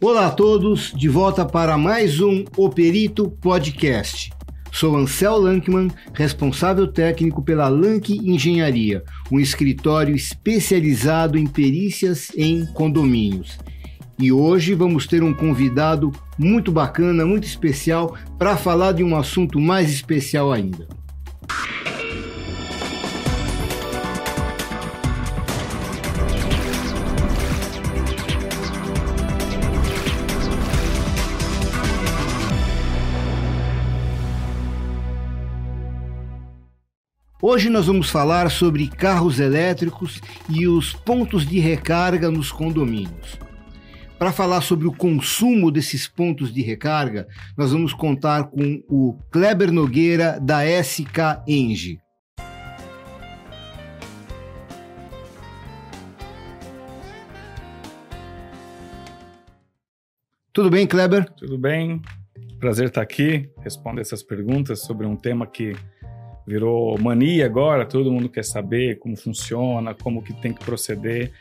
Olá a todos, de volta para mais um O Perito Podcast. Sou Ansel Lankman, responsável técnico pela Lank Engenharia, um escritório especializado em perícias em condomínios. E hoje vamos ter um convidado muito bacana, muito especial, para falar de um assunto mais especial ainda. Hoje nós vamos falar sobre carros elétricos e os pontos de recarga nos condomínios. Para falar sobre o consumo desses pontos de recarga, nós vamos contar com o Kleber Nogueira da SK Eng. Tudo bem, Kleber? Tudo bem. Prazer estar aqui, responder essas perguntas sobre um tema que virou mania agora, todo mundo quer saber como funciona, como que tem que proceder,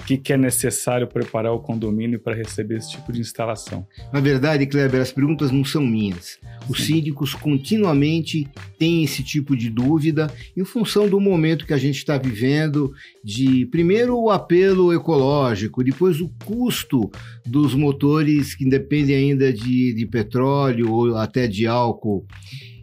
o que, que é necessário preparar o condomínio para receber esse tipo de instalação. Na verdade, Kleber, as perguntas não são minhas. Os Sim. síndicos continuamente têm esse tipo de dúvida em função do momento que a gente está vivendo, de primeiro o apelo ecológico, depois o custo dos motores que dependem ainda de, de petróleo ou até de álcool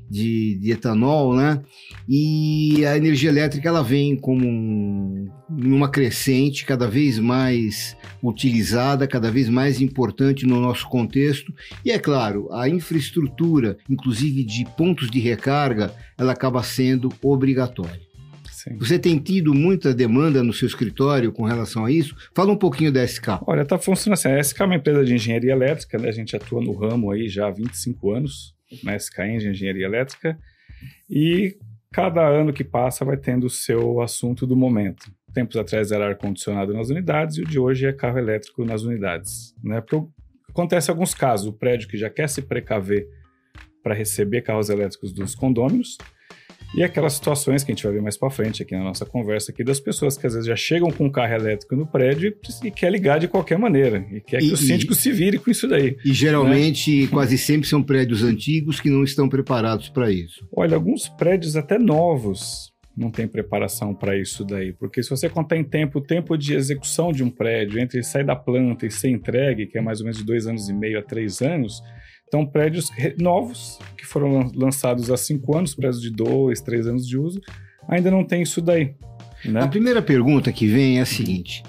de, de, etanol, né? E a energia elétrica ela vem como um, uma crescente cada vez mais utilizada, cada vez mais importante no nosso contexto. E é claro, a infraestrutura, inclusive de pontos de recarga, ela acaba sendo obrigatória. Sim. Você tem tido muita demanda no seu escritório com relação a isso? Fala um pouquinho da SK. Olha, está funcionando assim. A SK é uma empresa de engenharia elétrica, né? A gente atua no ramo aí já há 25 anos na SK Engenharia Elétrica, e cada ano que passa vai tendo o seu assunto do momento. Tempos atrás era ar-condicionado nas unidades e o de hoje é carro elétrico nas unidades. Né? Porque acontece alguns casos, o prédio que já quer se precaver para receber carros elétricos dos condôminos, e aquelas situações que a gente vai ver mais para frente aqui na nossa conversa aqui das pessoas que às vezes já chegam com um carro elétrico no prédio e, quer ligar de qualquer maneira e quer que e, o síndico e, se vire com isso daí. E geralmente, né? quase sempre são prédios antigos que não estão preparados para isso. Olha, alguns prédios até novos não tem preparação para isso daí, porque se você contar em tempo, o tempo de execução de um prédio entre sair da planta e ser entregue, que é mais ou menos de dois anos e meio a três anos, então, prédios novos, que foram lançados há cinco anos, prédios de dois, três anos de uso, ainda não tem isso daí. Né? A primeira pergunta que vem é a seguinte: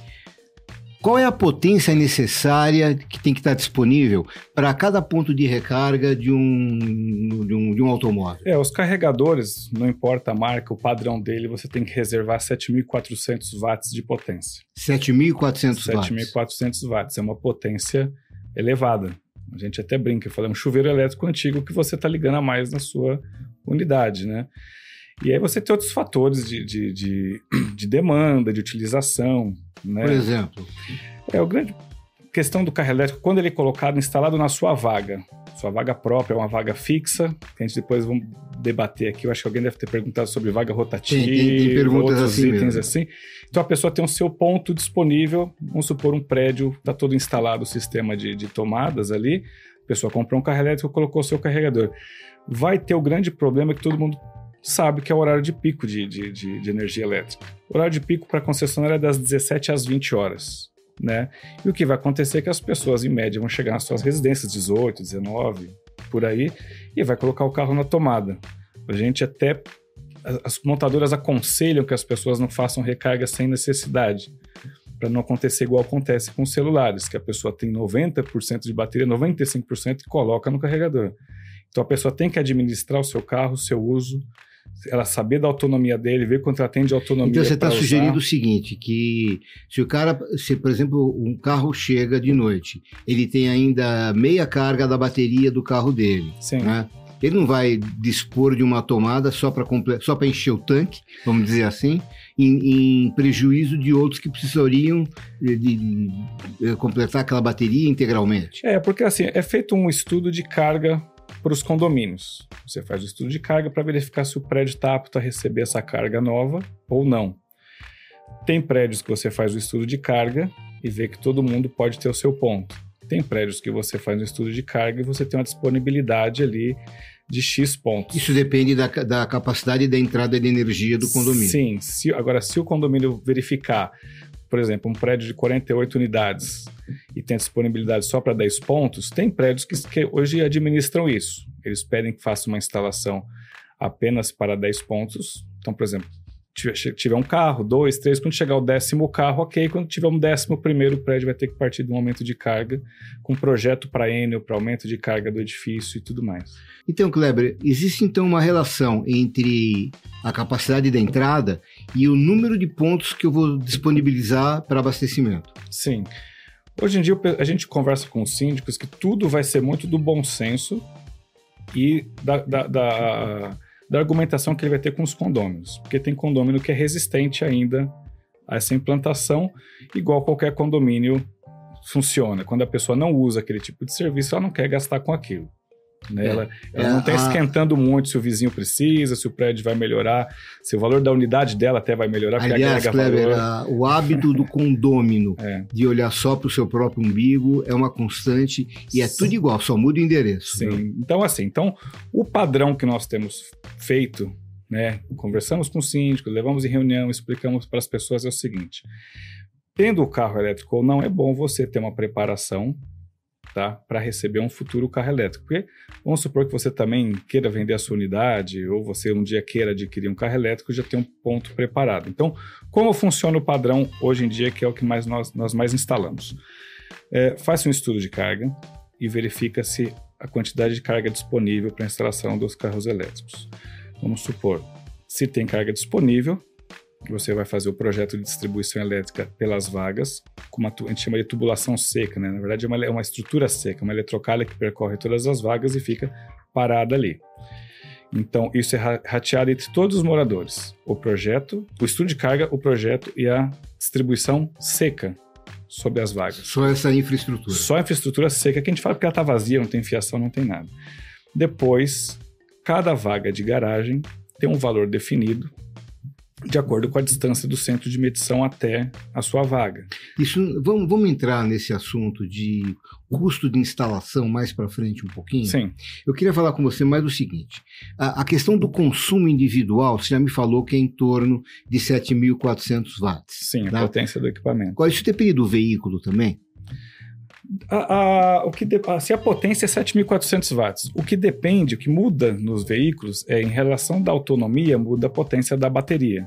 qual é a potência necessária que tem que estar disponível para cada ponto de recarga de um, de um, de um automóvel? É, os carregadores, não importa a marca, o padrão dele, você tem que reservar 7.400 watts de potência. 7.400 watts? 7.400 watts, é uma potência elevada. A gente até brinca, fala, é um chuveiro elétrico antigo que você está ligando a mais na sua unidade, né? E aí você tem outros fatores de, de, de, de demanda, de utilização, né? Por exemplo? É, o grande questão do carro elétrico, quando ele é colocado, instalado na sua vaga, sua vaga própria é uma vaga fixa, que a gente depois vamos debater aqui. Eu acho que alguém deve ter perguntado sobre vaga rotativa, tem, tem, tem outros assim itens mesmo. assim. Então a pessoa tem o seu ponto disponível, vamos supor um prédio, está todo instalado o sistema de, de tomadas ali, a pessoa comprou um carro elétrico, colocou o seu carregador. Vai ter o grande problema que todo mundo sabe que é o horário de pico de, de, de, de energia elétrica. O horário de pico para a concessionária é das 17 às 20 horas né? E o que vai acontecer é que as pessoas, em média, vão chegar nas suas residências, 18, 19, por aí, e vai colocar o carro na tomada. A gente até. As montadoras aconselham que as pessoas não façam recarga sem necessidade, para não acontecer igual acontece com os celulares, que a pessoa tem 90% de bateria, 95% e coloca no carregador. Então a pessoa tem que administrar o seu carro, o seu uso, ela saber da autonomia dele, ver quanto ela tem de autonomia. Então você está sugerindo o seguinte, que se o cara, se por exemplo um carro chega de noite, ele tem ainda meia carga da bateria do carro dele, Sim. Né? Ele não vai dispor de uma tomada só para só para encher o tanque, vamos dizer assim, em, em prejuízo de outros que precisariam de, de, de completar aquela bateria integralmente. É, porque assim, é feito um estudo de carga para os condomínios. Você faz o estudo de carga para verificar se o prédio está apto a receber essa carga nova ou não. Tem prédios que você faz o estudo de carga e vê que todo mundo pode ter o seu ponto. Tem prédios que você faz um estudo de carga e você tem uma disponibilidade ali de X pontos. Isso depende da, da capacidade da entrada de energia do condomínio. Sim. Se, agora, se o condomínio verificar, por exemplo, um prédio de 48 unidades e tem disponibilidade só para 10 pontos, tem prédios que, que hoje administram isso. Eles pedem que faça uma instalação apenas para 10 pontos. Então, por exemplo, tiver um carro, dois, três, quando chegar o décimo carro, ok. Quando tiver um décimo primeiro, o prédio vai ter que partir de um aumento de carga, com projeto para Enel, para aumento de carga do edifício e tudo mais. Então, Kleber, existe então uma relação entre a capacidade da entrada e o número de pontos que eu vou disponibilizar para abastecimento. Sim. Hoje em dia a gente conversa com os síndicos que tudo vai ser muito do bom senso e da, da, da da argumentação que ele vai ter com os condôminos, porque tem condomínio que é resistente ainda a essa implantação, igual qualquer condomínio funciona. Quando a pessoa não usa aquele tipo de serviço, ela não quer gastar com aquilo. Né? É, ela, ela é, não está esquentando muito se o vizinho precisa, se o prédio vai melhorar, se o valor da unidade dela até vai melhorar. Aliás, Kleber, a, o hábito do condômino é. de olhar só para o seu próprio umbigo é uma constante e é Sim. tudo igual, só muda o endereço. Sim. Né? Então, assim, então, o padrão que nós temos feito, né, conversamos com o síndico, levamos em reunião, explicamos para as pessoas é o seguinte: tendo o carro elétrico ou não, é bom você ter uma preparação tá? Para receber um futuro carro elétrico. Porque vamos supor que você também queira vender a sua unidade ou você um dia queira adquirir um carro elétrico, já tem um ponto preparado. Então, como funciona o padrão hoje em dia, que é o que mais nós, nós mais instalamos? É, Faça um estudo de carga e verifica se a quantidade de carga disponível para a instalação dos carros elétricos. Vamos supor, se tem carga disponível, você vai fazer o projeto de distribuição elétrica pelas vagas, como a, gente chama de tubulação seca, né? Na verdade, é uma, é uma estrutura seca, uma eletrocalha que percorre todas as vagas e fica parada ali. Então, isso é rateado entre todos os moradores. O projeto, o estudo de carga, o projeto e a distribuição seca sobre as vagas. Só essa infraestrutura. Só a infraestrutura seca, que a gente fala que ela está vazia, não tem fiação, não tem nada. Depois, cada vaga de garagem tem um valor definido de acordo com a distância do centro de medição até a sua vaga. Isso, vamos, vamos entrar nesse assunto de custo de instalação mais para frente um pouquinho? Sim. Eu queria falar com você mais o seguinte: a, a questão do consumo individual, você já me falou que é em torno de 7.400 watts. Sim, tá? a potência do equipamento. Qual isso depende do veículo também? A, a, o que de, a, se a potência é 7.400 watts, o que depende, o que muda nos veículos é em relação da autonomia, muda a potência da bateria.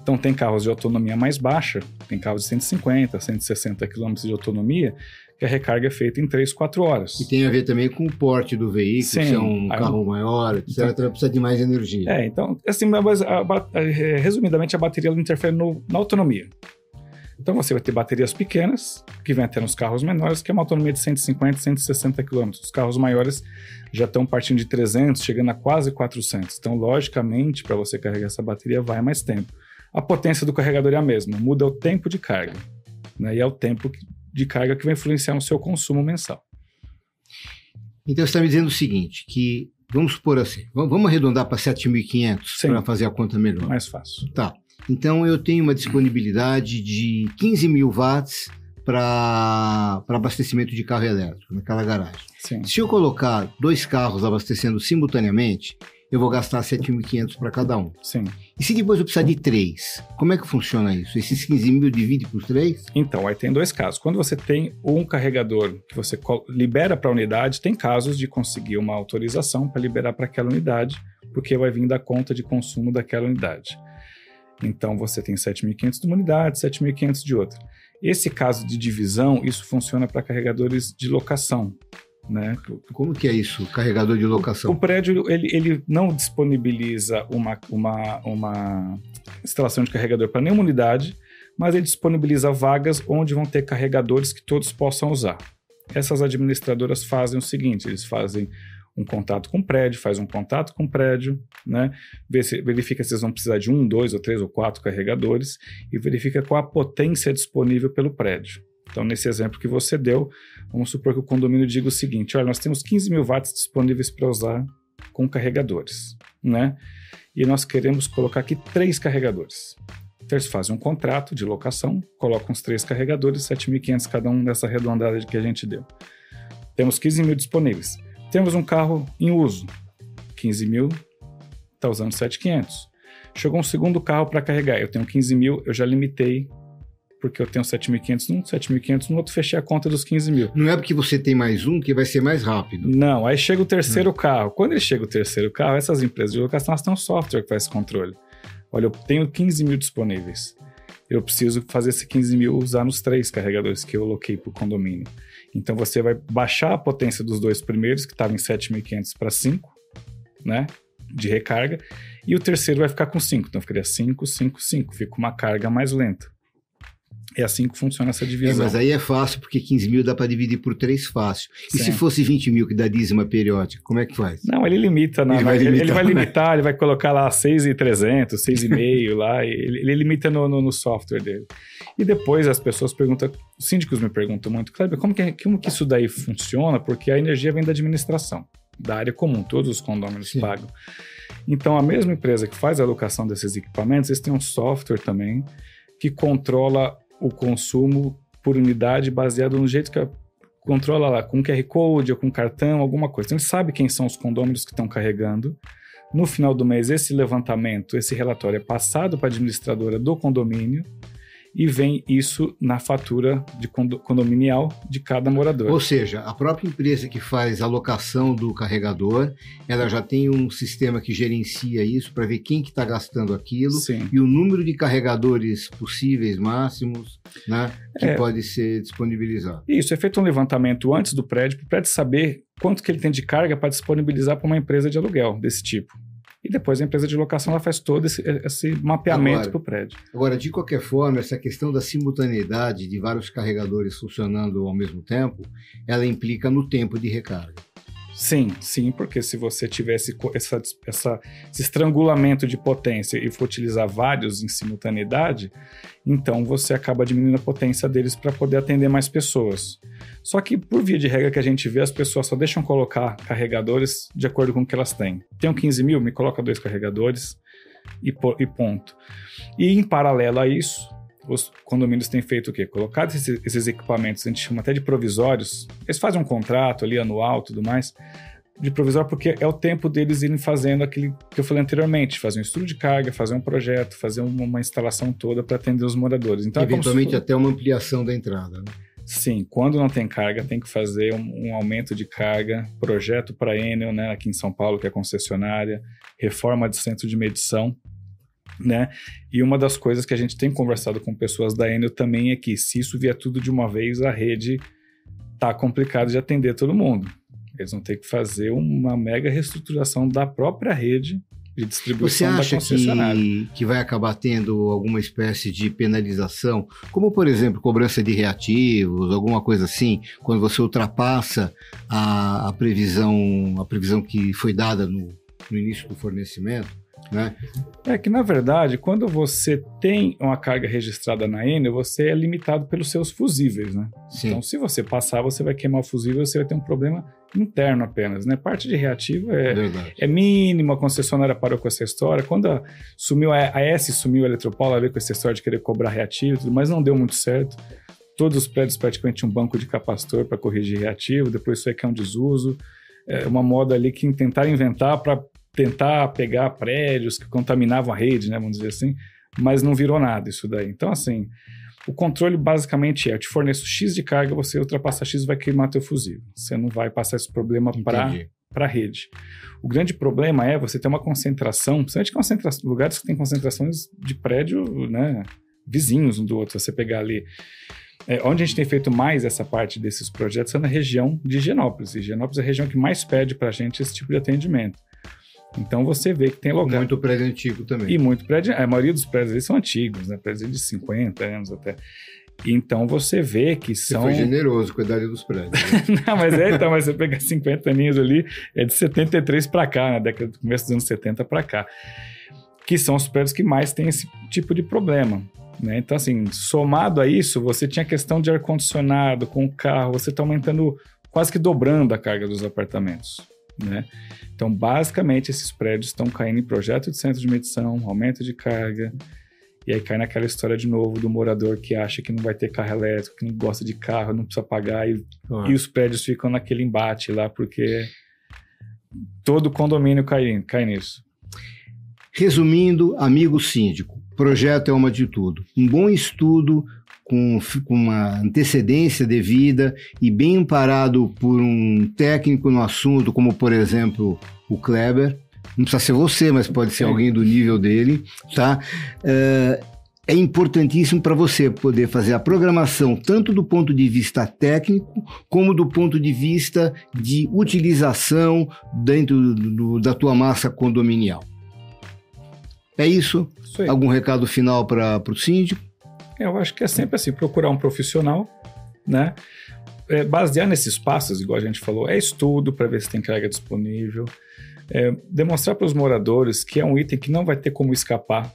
Então tem carros de autonomia mais baixa, tem carros de 150, 160 km de autonomia, que a recarga é feita em 3, 4 horas. E tem a ver também com o porte do veículo, Sim, se é um carro maior, etc., então, precisa de mais energia. É, então, assim, mas, resumidamente, a bateria interfere no, na autonomia. Então você vai ter baterias pequenas, que vem até nos carros menores, que é uma autonomia de 150, 160 km. Os carros maiores já estão partindo de 300, chegando a quase 400. Então, logicamente, para você carregar essa bateria, vai mais tempo. A potência do carregador é a mesma, muda o tempo de carga. Né? E é o tempo de carga que vai influenciar no seu consumo mensal. Então, você está me dizendo o seguinte, que vamos supor assim, vamos arredondar para 7.500 para fazer a conta melhor. Mais fácil. Tá. Então eu tenho uma disponibilidade de 15 mil watts para abastecimento de carro elétrico naquela garagem. Sim. Se eu colocar dois carros abastecendo simultaneamente, eu vou gastar 7.500 para cada um. Sim. E se depois eu precisar de três, como é que funciona isso? Esses 15 mil divide por três? Então, aí tem dois casos. Quando você tem um carregador que você libera para a unidade, tem casos de conseguir uma autorização para liberar para aquela unidade, porque vai vir da conta de consumo daquela unidade. Então você tem 7.500 de uma unidade, 7.500 de outra. Esse caso de divisão, isso funciona para carregadores de locação. Né? Como que é isso, carregador de locação? O, prédio ele, ele não disponibiliza uma, uma, uma instalação de carregador para nenhuma unidade, mas ele disponibiliza vagas onde vão ter carregadores que todos possam usar. Essas administradoras fazem o seguinte: eles fazem um contato com o prédio, faz um contato com o prédio, né? verifica se eles vão precisar de um, dois ou três ou quatro carregadores e verifica qual a potência disponível pelo prédio. Então, nesse exemplo que você deu, vamos supor que o condomínio diga o seguinte: olha, nós temos 15 mil watts disponíveis para usar com carregadores, né? E nós queremos colocar aqui três carregadores. Então eles fazem um contrato de locação, colocam os três carregadores, 7.500 cada um nessa arredondada que a gente deu. Temos 15 mil disponíveis. Temos um carro em uso, 15 mil, está usando 7.500. Chegou um segundo carro para carregar, eu tenho 15 mil, eu já limitei porque eu tenho 7.500 num, 7.500 no outro, fechei a conta dos 15 mil. Não é porque você tem mais um que vai ser mais rápido. Não, aí chega o terceiro hum. carro. Quando ele chega o terceiro carro, essas empresas de locação elas têm um software que faz esse controle. Olha, eu tenho 15 mil disponíveis. Eu preciso fazer esse 15 mil usar nos três carregadores que eu aloquei para o condomínio. Então você vai baixar a potência dos dois primeiros, que estavam em 7.500 para 5, né? De recarga. E o terceiro vai ficar com 5. Então ficaria 5, 5, 5. Fica uma carga mais lenta. É assim que funciona essa divisão. É, mas aí é fácil, porque 15 mil dá para dividir por 3 fácil. E Sim. se fosse 20 mil que dá dízima periódica, como é que faz? Não, ele limita. Na, ele, vai limitar, ele vai né? limitar, ele vai colocar lá 6,300, 6,5 lá, ele, ele limita no, no, no, software dele. E depois as pessoas perguntam, os síndicos me perguntam muito, Kleber, como que, como que isso daí funciona? Porque a energia vem da administração, da área comum, todos os condôminos Sim. pagam. Então, a mesma empresa que faz a alocação desses equipamentos, eles têm um software também que controla o consumo por unidade baseado no jeito que a, controla lá, com QR Code ou com cartão, alguma coisa. Então, ele sabe quem são os condôminos que estão carregando. No final do mês, esse levantamento, esse relatório é passado para a administradora do condomínio e vem isso na fatura de condominial de cada morador. Ou seja, a própria empresa que faz a locação do carregador, ela já tem um sistema que gerencia isso para ver quem que está gastando aquilo Sim. e o número de carregadores possíveis máximos, né, que é, pode ser disponibilizado. Isso é feito um levantamento antes do prédio para o prédio saber quanto que ele tem de carga para disponibilizar para uma empresa de aluguel desse tipo. E depois a empresa de locação ela faz todo esse, esse mapeamento para o prédio. Agora, de qualquer forma, essa questão da simultaneidade de vários carregadores funcionando ao mesmo tempo, ela implica no tempo de recarga. Sim, sim, porque se você tivesse essa, essa, esse estrangulamento de potência e for utilizar vários em simultaneidade, então você acaba diminuindo a potência deles para poder atender mais pessoas. Só que, por via de regra que a gente vê, as pessoas só deixam colocar carregadores de acordo com o que elas têm. Tenho 15 mil, me coloca dois carregadores e, e ponto. E em paralelo a isso, os condomínios têm feito o quê? Colocado esses, esses, equipamentos, a gente chama até de provisórios, eles fazem um contrato ali anual tudo mais, de provisório porque é o tempo deles irem fazendo aquilo que eu falei anteriormente, fazer um estudo de carga, fazer um projeto, fazer uma, instalação toda para atender os moradores. Então, Eventualmente é até uma ampliação da entrada. Né? Sim, quando não tem carga, tem que fazer um, um aumento de carga, projeto para Enel, né, aqui em São Paulo, que é concessionária, reforma de centro de medição, né? E uma das coisas que a gente tem conversado com pessoas da Enel também é que se isso vier tudo de uma vez, a rede tá complicado de atender todo mundo. Eles vão ter que fazer uma mega reestruturação da própria rede de distribuição Você acha da concessionária. Que, que vai acabar tendo alguma espécie de penalização, como por exemplo cobrança de reativos, alguma coisa assim, quando você ultrapassa a, a previsão, a previsão que foi dada no, no início do fornecimento? Né? É que, na verdade, quando você tem uma carga registrada na Enel, você é limitado pelos seus fusíveis, né? Sim. Então, se você passar, você vai queimar o fusível, você vai ter um problema interno apenas, né? Parte de reativo é, é mínima, a concessionária parou com essa história. Quando a, sumiu a, a S sumiu a Eletropaula, veio com essa história de querer cobrar reativo, mas não deu muito certo. Todos os prédios praticamente um banco de capacitor para corrigir reativo, depois isso aí que é um desuso. É uma moda ali que tentaram inventar para tentar pegar prédios que contaminavam a rede, né, vamos dizer assim, mas não virou nada isso daí. Então, assim, o controle basicamente é: eu te forneço X de carga, você ultrapassa X vai queimar teu fusível. Você não vai passar esse problema para a rede. O grande problema é você ter uma concentração, principalmente concentra lugares que têm concentrações de prédio né, vizinhos um do outro. Você pegar ali. É, onde a gente tem feito mais essa parte desses projetos é na região de Higienópolis. Higienópolis é a região que mais pede para a gente esse tipo de atendimento. Então você vê que tem lugar. Muito prédio antigo também. E muito prédio. A maioria dos prédios ali são antigos, né? Prédios de 50 anos até. Então você vê que são. Você foi generoso com a idade dos prédios. Né? Não, mas é, então, mas você pega 50 aninhos ali, é de 73 para cá, na década do começo dos anos 70 para cá. Que são os prédios que mais têm esse tipo de problema. Né? Então, assim, somado a isso, você tinha questão de ar-condicionado com o carro, você está aumentando, quase que dobrando a carga dos apartamentos. Né? Então, basicamente, esses prédios estão caindo em projeto de centro de medição, aumento de carga, E aí cai naquela história de novo do morador que acha que não vai ter carro elétrico, que não gosta de carro, não precisa pagar, e, ah. e os prédios ficam naquele embate lá, porque todo condomínio cai, cai nisso. Resumindo, amigo síndico, projeto é uma de tudo. Um bom estudo com, com uma antecedência devida e bem amparado por um técnico no assunto, como por exemplo o Kleber, não precisa ser você, mas pode ser alguém do nível dele, tá? É, é importantíssimo para você poder fazer a programação tanto do ponto de vista técnico como do ponto de vista de utilização dentro do, da tua massa condominial. É isso? isso Algum recado final para o síndico? Eu acho que é sempre assim, procurar um profissional, né? É, basear nesses passos, igual a gente falou, é estudo para ver se tem carga disponível, é, demonstrar para os moradores que é um item que não vai ter como escapar.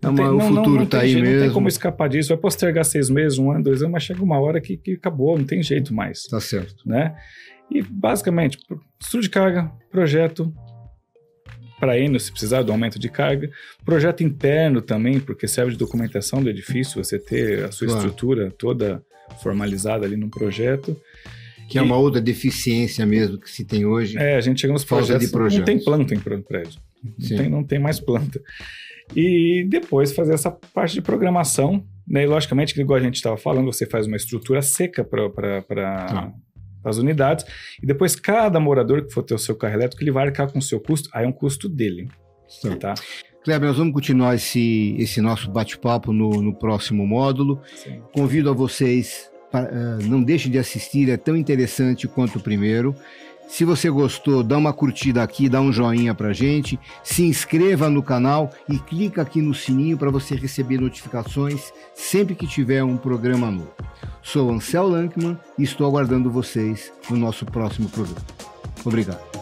Não, tem, o não, futuro está aí mesmo. Não tem como escapar disso. Vai postergar seis meses, um ano, dois anos, mas chega uma hora que, que acabou, não tem jeito mais. Tá certo. Né? E basicamente, estudo de carga, projeto, para Eno, se precisar do aumento de carga. Projeto interno também, porque serve de documentação do edifício, você ter a sua claro. estrutura toda formalizada ali no projeto. Que e, é uma outra deficiência mesmo que se tem hoje. É, a gente chega nos projetos, de projetos. não tem planta em prédio. Não tem, não tem mais planta. E depois fazer essa parte de programação, né? E logicamente, que igual a gente estava falando, você faz uma estrutura seca para. As unidades, e depois cada morador que for ter o seu carro elétrico, ele vai arcar com o seu custo, aí é um custo dele. Tá? Kleber, nós vamos continuar esse, esse nosso bate-papo no, no próximo módulo. Sim. Convido a vocês ah, não deixe de assistir, é tão interessante quanto o primeiro. Se você gostou, dá uma curtida aqui, dá um joinha pra gente, se inscreva no canal e clica aqui no sininho para você receber notificações sempre que tiver um programa novo. Sou Ansel Lankman e estou aguardando vocês no nosso próximo programa. Obrigado.